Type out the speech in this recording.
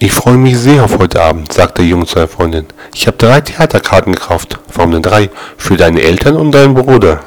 Ich freue mich sehr auf heute Abend, sagte der Junge zu seiner Freundin. Ich habe drei Theaterkarten gekauft. Warum denn drei? Für deine Eltern und deinen Bruder.